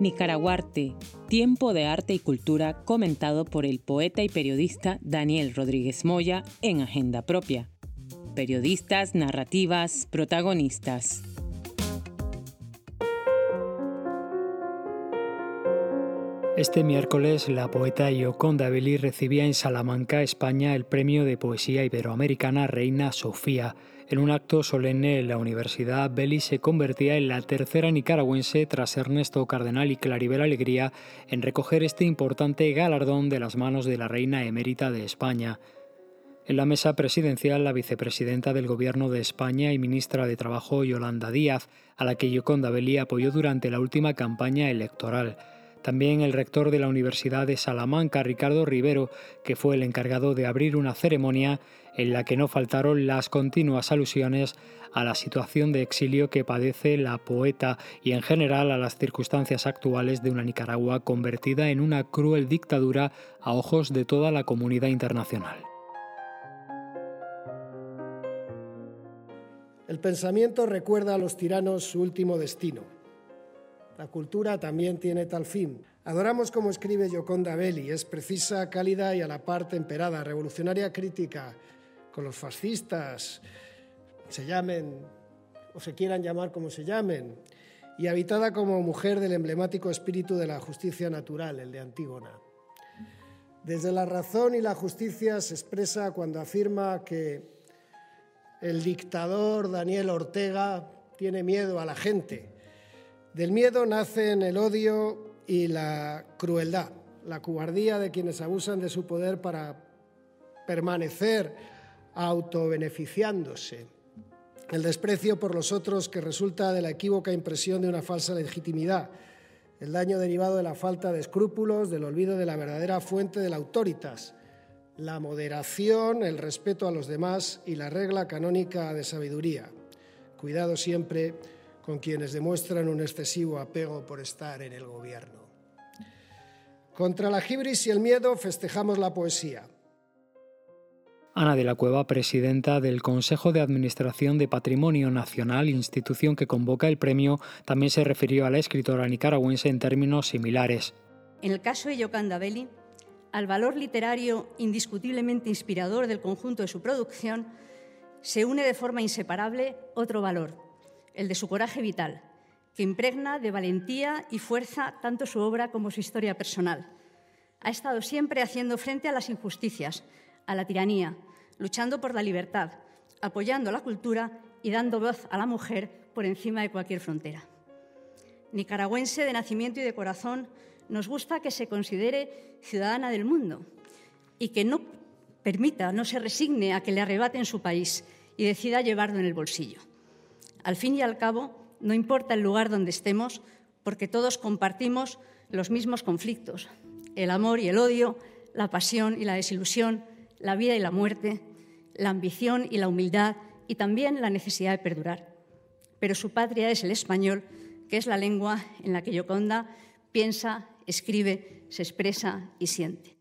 Nicaraguarte, tiempo de arte y cultura comentado por el poeta y periodista Daniel Rodríguez Moya en Agenda Propia. Periodistas, narrativas, protagonistas. Este miércoles, la poeta Yoconda Belli recibía en Salamanca, España, el premio de poesía iberoamericana Reina Sofía. En un acto solemne la Universidad, Belli se convertía en la tercera nicaragüense tras Ernesto Cardenal y Claribel Alegría en recoger este importante galardón de las manos de la reina emérita de España. En la mesa presidencial, la vicepresidenta del Gobierno de España y ministra de Trabajo, Yolanda Díaz, a la que Yoconda Belli apoyó durante la última campaña electoral. También el rector de la Universidad de Salamanca, Ricardo Rivero, que fue el encargado de abrir una ceremonia en la que no faltaron las continuas alusiones a la situación de exilio que padece la poeta y en general a las circunstancias actuales de una Nicaragua convertida en una cruel dictadura a ojos de toda la comunidad internacional. El pensamiento recuerda a los tiranos su último destino la cultura también tiene tal fin. Adoramos como escribe Gioconda Belli, es precisa, cálida y a la par temperada, revolucionaria crítica con los fascistas, se llamen o se quieran llamar como se llamen, y habitada como mujer del emblemático espíritu de la justicia natural, el de Antígona. Desde la razón y la justicia se expresa cuando afirma que el dictador Daniel Ortega tiene miedo a la gente del miedo nacen el odio y la crueldad, la cobardía de quienes abusan de su poder para permanecer autobeneficiándose, el desprecio por los otros que resulta de la equívoca impresión de una falsa legitimidad, el daño derivado de la falta de escrúpulos, del olvido de la verdadera fuente de la autoritas, la moderación, el respeto a los demás y la regla canónica de sabiduría. Cuidado siempre con quienes demuestran un excesivo apego por estar en el gobierno. Contra la gibris y el miedo festejamos la poesía. Ana de la Cueva, presidenta del Consejo de Administración de Patrimonio Nacional, institución que convoca el premio, también se refirió a la escritora nicaragüense en términos similares. En el caso de Yocanda Belli, al valor literario indiscutiblemente inspirador del conjunto de su producción, se une de forma inseparable otro valor, el de su coraje vital, que impregna de valentía y fuerza tanto su obra como su historia personal. Ha estado siempre haciendo frente a las injusticias, a la tiranía, luchando por la libertad, apoyando la cultura y dando voz a la mujer por encima de cualquier frontera. Nicaragüense de nacimiento y de corazón, nos gusta que se considere ciudadana del mundo y que no permita, no se resigne a que le arrebaten su país y decida llevarlo en el bolsillo. Al fin y al cabo, no importa el lugar donde estemos, porque todos compartimos los mismos conflictos, el amor y el odio, la pasión y la desilusión, la vida y la muerte, la ambición y la humildad y también la necesidad de perdurar. Pero su patria es el español, que es la lengua en la que Yoconda piensa, escribe, se expresa y siente.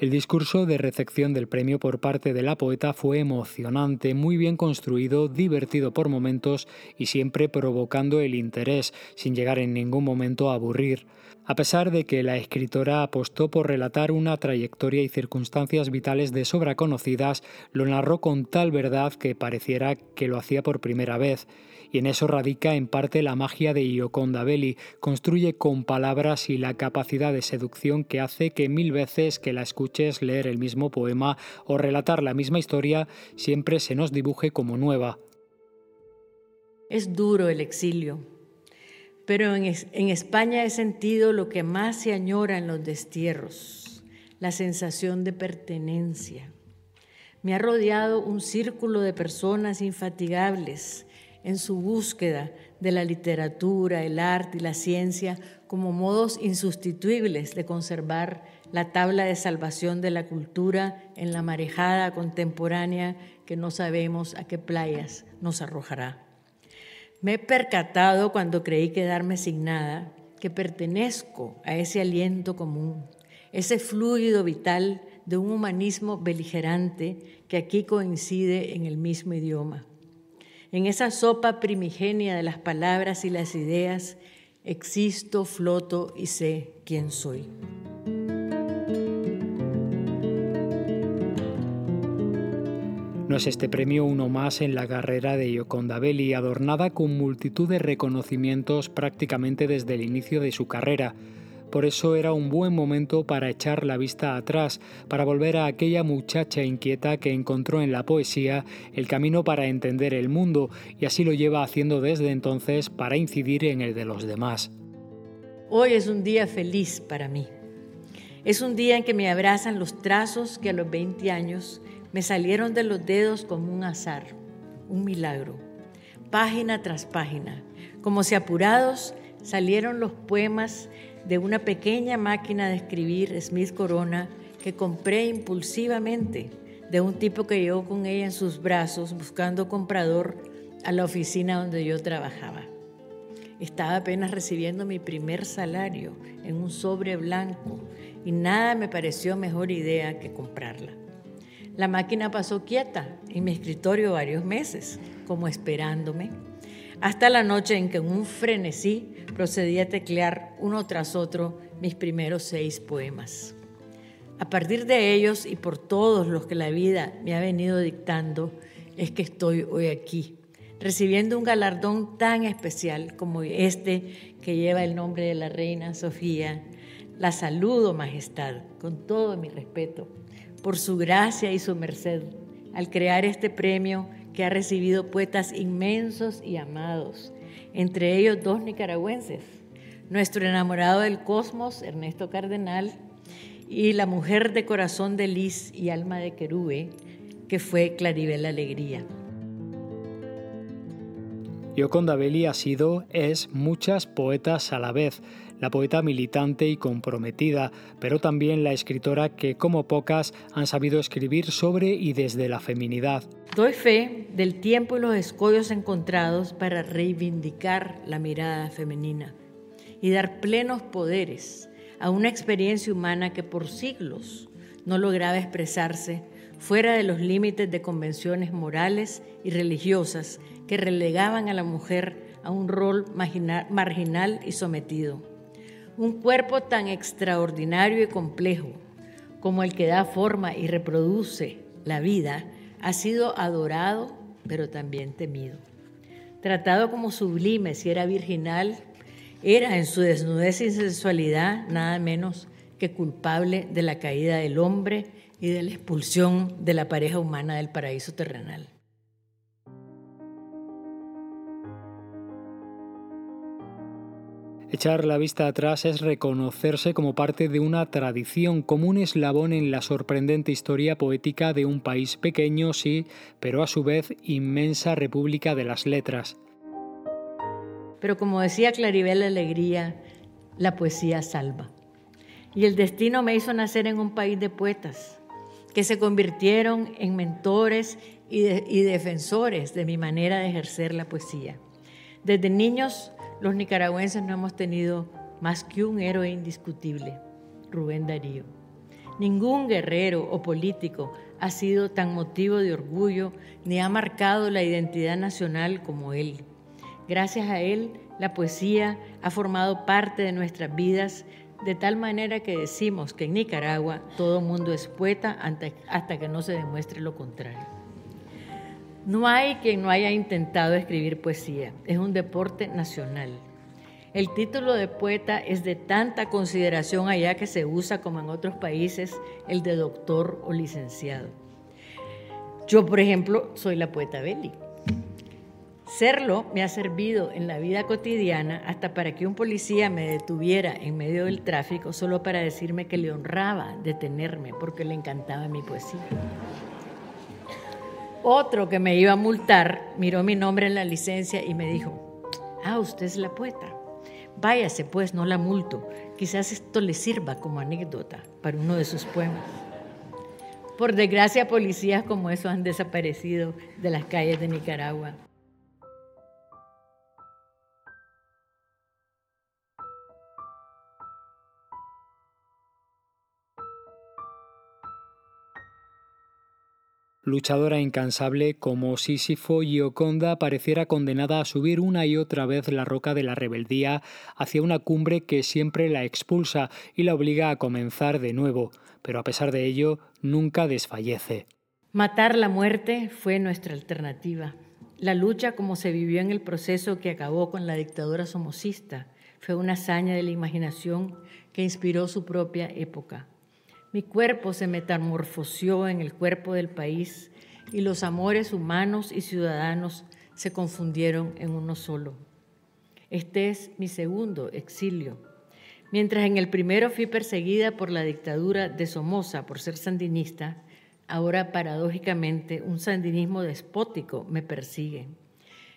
El discurso de recepción del premio por parte de la poeta fue emocionante, muy bien construido, divertido por momentos y siempre provocando el interés, sin llegar en ningún momento a aburrir. A pesar de que la escritora apostó por relatar una trayectoria y circunstancias vitales de sobra conocidas, lo narró con tal verdad que pareciera que lo hacía por primera vez y en eso radica en parte la magia de Ioconda Belli. Construye con palabras y la capacidad de seducción que hace que mil veces que la escuches leer el mismo poema o relatar la misma historia siempre se nos dibuje como nueva. Es duro el exilio, pero en España he sentido lo que más se añora en los destierros, la sensación de pertenencia. Me ha rodeado un círculo de personas infatigables en su búsqueda de la literatura, el arte y la ciencia como modos insustituibles de conservar la tabla de salvación de la cultura en la marejada contemporánea que no sabemos a qué playas nos arrojará. Me he percatado cuando creí quedarme sin nada que pertenezco a ese aliento común, ese fluido vital de un humanismo beligerante que aquí coincide en el mismo idioma. En esa sopa primigenia de las palabras y las ideas, existo, floto y sé quién soy. No es este premio uno más en la carrera de Yoconda Belli, adornada con multitud de reconocimientos prácticamente desde el inicio de su carrera. Por eso era un buen momento para echar la vista atrás, para volver a aquella muchacha inquieta que encontró en la poesía el camino para entender el mundo y así lo lleva haciendo desde entonces para incidir en el de los demás. Hoy es un día feliz para mí. Es un día en que me abrazan los trazos que a los 20 años me salieron de los dedos como un azar, un milagro, página tras página, como si apurados salieron los poemas de una pequeña máquina de escribir Smith Corona que compré impulsivamente de un tipo que llegó con ella en sus brazos buscando comprador a la oficina donde yo trabajaba. Estaba apenas recibiendo mi primer salario en un sobre blanco y nada me pareció mejor idea que comprarla. La máquina pasó quieta en mi escritorio varios meses, como esperándome, hasta la noche en que en un frenesí procedí a teclear uno tras otro mis primeros seis poemas. A partir de ellos y por todos los que la vida me ha venido dictando, es que estoy hoy aquí, recibiendo un galardón tan especial como este que lleva el nombre de la reina Sofía. La saludo, Majestad, con todo mi respeto por su gracia y su merced al crear este premio ha recibido poetas inmensos y amados, entre ellos dos nicaragüenses, nuestro enamorado del cosmos, Ernesto Cardenal, y la mujer de corazón de Liz y alma de querube, que fue Claribel Alegría. Yoconda Belli ha sido, es, muchas poetas a la vez, la poeta militante y comprometida, pero también la escritora que, como pocas, han sabido escribir sobre y desde la feminidad. Doy fe del tiempo y los escollos encontrados para reivindicar la mirada femenina y dar plenos poderes a una experiencia humana que por siglos no lograba expresarse fuera de los límites de convenciones morales y religiosas que relegaban a la mujer a un rol marginal y sometido un cuerpo tan extraordinario y complejo como el que da forma y reproduce la vida, ha sido adorado, pero también temido. Tratado como sublime si era virginal, era en su desnudez y sensualidad nada menos que culpable de la caída del hombre y de la expulsión de la pareja humana del paraíso terrenal. Echar la vista atrás es reconocerse como parte de una tradición, como un eslabón en la sorprendente historia poética de un país pequeño, sí, pero a su vez inmensa república de las letras. Pero como decía Claribel Alegría, la poesía salva. Y el destino me hizo nacer en un país de poetas que se convirtieron en mentores y, y defensores de mi manera de ejercer la poesía. Desde niños los nicaragüenses no hemos tenido más que un héroe indiscutible, Rubén Darío. Ningún guerrero o político ha sido tan motivo de orgullo ni ha marcado la identidad nacional como él. Gracias a él, la poesía ha formado parte de nuestras vidas de tal manera que decimos que en Nicaragua todo mundo es poeta hasta que no se demuestre lo contrario. No hay quien no haya intentado escribir poesía, es un deporte nacional. El título de poeta es de tanta consideración allá que se usa como en otros países el de doctor o licenciado. Yo, por ejemplo, soy la poeta Belli. Serlo me ha servido en la vida cotidiana hasta para que un policía me detuviera en medio del tráfico solo para decirme que le honraba detenerme porque le encantaba mi poesía. Otro que me iba a multar miró mi nombre en la licencia y me dijo, ah, usted es la poeta. Váyase pues, no la multo. Quizás esto le sirva como anécdota para uno de sus poemas. Por desgracia, policías como esos han desaparecido de las calles de Nicaragua. Luchadora incansable como Sísifo, Gioconda pareciera condenada a subir una y otra vez la roca de la rebeldía hacia una cumbre que siempre la expulsa y la obliga a comenzar de nuevo, pero a pesar de ello nunca desfallece. Matar la muerte fue nuestra alternativa. La lucha como se vivió en el proceso que acabó con la dictadura somocista fue una hazaña de la imaginación que inspiró su propia época. Mi cuerpo se metamorfoseó en el cuerpo del país y los amores humanos y ciudadanos se confundieron en uno solo. Este es mi segundo exilio. Mientras en el primero fui perseguida por la dictadura de Somoza por ser sandinista, ahora paradójicamente un sandinismo despótico me persigue.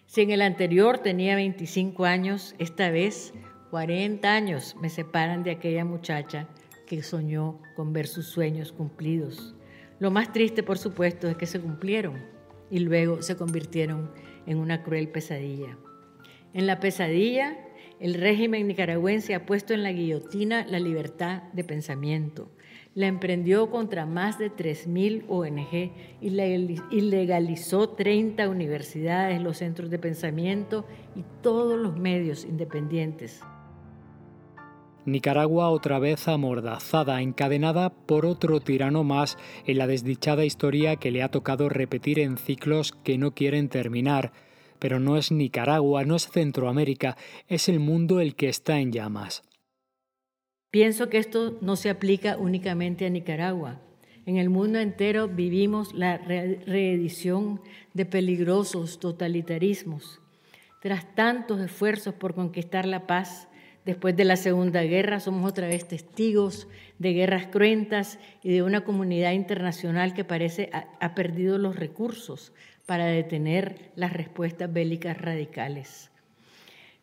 Si en el anterior tenía 25 años, esta vez 40 años me separan de aquella muchacha que soñó con ver sus sueños cumplidos. Lo más triste, por supuesto, es que se cumplieron y luego se convirtieron en una cruel pesadilla. En la pesadilla, el régimen nicaragüense ha puesto en la guillotina la libertad de pensamiento. La emprendió contra más de 3.000 ONG y ilegalizó 30 universidades, los centros de pensamiento y todos los medios independientes. Nicaragua otra vez amordazada, encadenada por otro tirano más en la desdichada historia que le ha tocado repetir en ciclos que no quieren terminar. Pero no es Nicaragua, no es Centroamérica, es el mundo el que está en llamas. Pienso que esto no se aplica únicamente a Nicaragua. En el mundo entero vivimos la reedición de peligrosos totalitarismos. Tras tantos esfuerzos por conquistar la paz, Después de la Segunda Guerra somos otra vez testigos de guerras cruentas y de una comunidad internacional que parece ha, perdido los recursos para detener las respuestas bélicas radicales.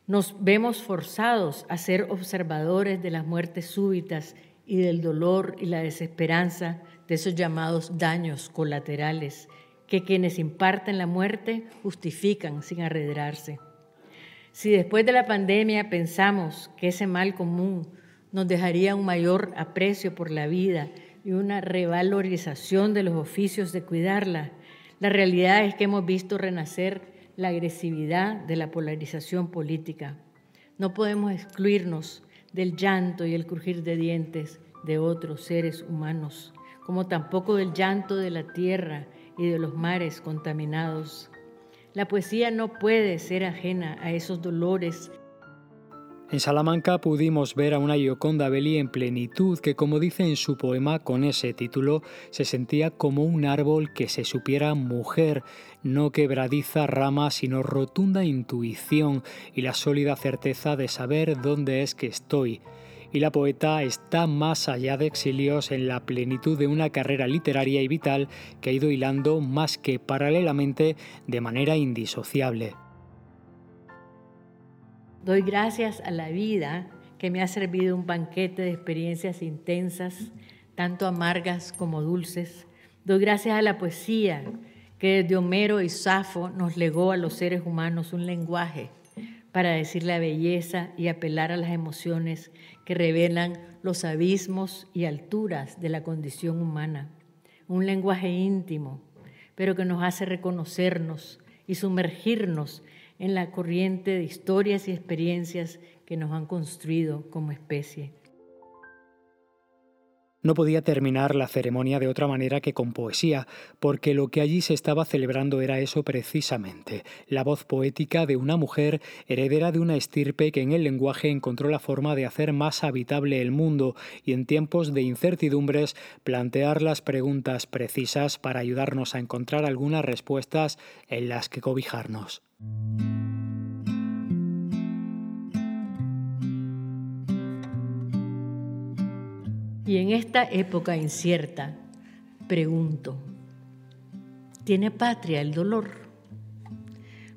Nos vemos forzados a ser observadores de las muertes súbitas y del dolor y la desesperanza de esos llamados daños colaterales que quienes imparten la muerte justifican sin arredrarse. Si después de la pandemia pensamos que ese mal común nos dejaría un mayor aprecio por la vida y una revalorización de los oficios de cuidarla, la realidad es que hemos visto renacer la agresividad de la polarización política. No podemos excluirnos del llanto y el crujir de dientes de otros seres humanos, como tampoco del llanto de la tierra y de los mares contaminados. La poesía no puede ser ajena a esos dolores. En Salamanca pudimos ver a una Gioconda Belli en plenitud que, como dice en su poema con ese título, se sentía como un árbol que se supiera mujer, no quebradiza rama, sino rotunda intuición y la sólida certeza de saber dónde es que estoy y la poeta está más allá de exilios en la plenitud de una carrera literaria y vital que ha ido hilando más que paralelamente de manera indisociable. Doy gracias a la vida que me ha servido un banquete de experiencias intensas, tanto amargas como dulces. Doy gracias a la poesía que desde Homero y Safo nos legó a los seres humanos un lenguaje para decir la belleza y apelar a las emociones que revelan los abismos y alturas de la condición humana. Un lenguaje íntimo, pero que nos hace reconocernos y sumergirnos en la corriente de historias y experiencias que nos han construido como especie. No podía terminar la ceremonia de otra manera que con poesía, porque lo que allí se estaba celebrando era eso precisamente, la voz poética de una mujer heredera de una estirpe que en el lenguaje encontró la forma de hacer más habitable el mundo y en tiempos de incertidumbres plantear las preguntas precisas para ayudarnos a encontrar algunas respuestas en las que cobijarnos. Y en esta época incierta, pregunto, ¿tiene patria el dolor?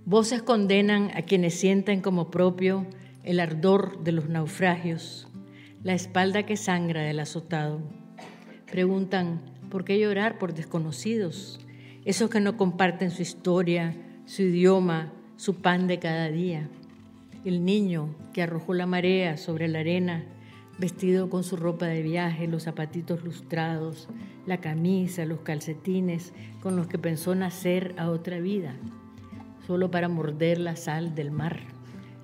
Voces condenan a quienes sienten como propio el ardor de los naufragios, la espalda que sangra del azotado. Preguntan, ¿por qué llorar por desconocidos? Esos que no comparten su historia, su idioma, su pan de cada día. El niño que arrojó la marea sobre la arena vestido con su ropa de viaje, los zapatitos lustrados, la camisa, los calcetines con los que pensó nacer a otra vida, solo para morder la sal del mar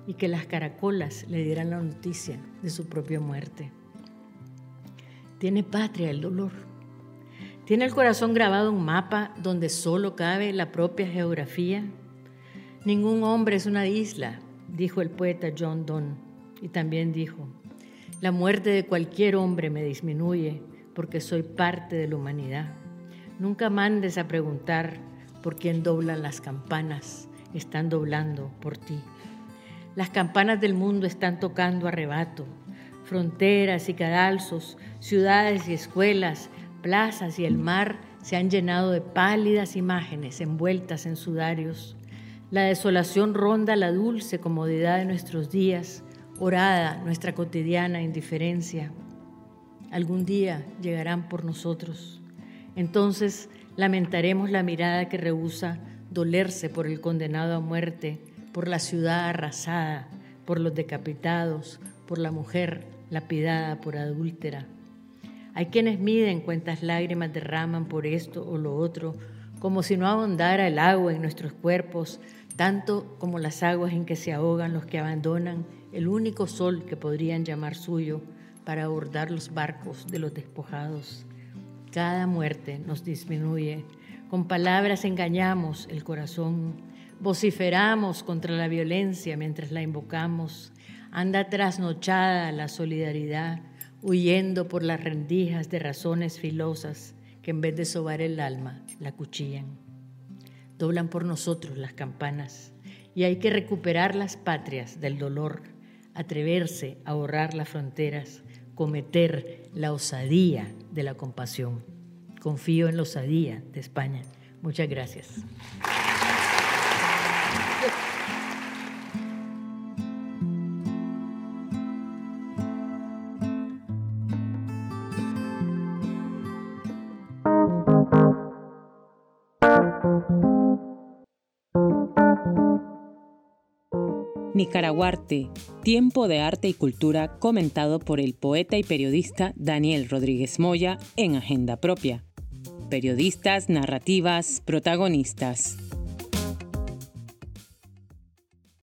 y que las caracolas le dieran la noticia de su propia muerte. Tiene patria el dolor. Tiene el corazón grabado un mapa donde solo cabe la propia geografía. Ningún hombre es una isla, dijo el poeta John Donne, y también dijo, la muerte de cualquier hombre me disminuye porque soy parte de la humanidad. Nunca mandes a preguntar por quién doblan las campanas, están doblando por ti. Las campanas del mundo están tocando arrebato. Fronteras y cadalzos, ciudades y escuelas, plazas y el mar se han llenado de pálidas imágenes envueltas en sudarios. La desolación ronda la dulce comodidad de nuestros días orada nuestra cotidiana indiferencia. Algún día llegarán por nosotros. Entonces lamentaremos la mirada que rehúsa dolerse por el condenado a muerte, por la ciudad arrasada, por los decapitados, por la mujer lapidada por adúltera. Hay quienes miden cuántas lágrimas derraman por esto o lo otro, como si no abundara el agua en nuestros cuerpos, tanto como las aguas en que se ahogan los que abandonan el único sol que podrían llamar suyo para abordar los barcos de los despojados. Cada muerte nos disminuye. Con palabras engañamos el corazón. Vociferamos contra la violencia mientras la invocamos. Anda trasnochada la solidaridad, huyendo por las rendijas de razones filosas que en vez de sobar el alma, la cuchillan. Doblan por nosotros las campanas y hay que recuperar las patrias del dolor atreverse a borrar las fronteras, cometer la osadía de la compasión. Confío en la osadía de España. Muchas gracias. Nicaraguarte, tiempo de arte y cultura comentado por el poeta y periodista Daniel Rodríguez Moya en Agenda Propia. Periodistas, narrativas, protagonistas.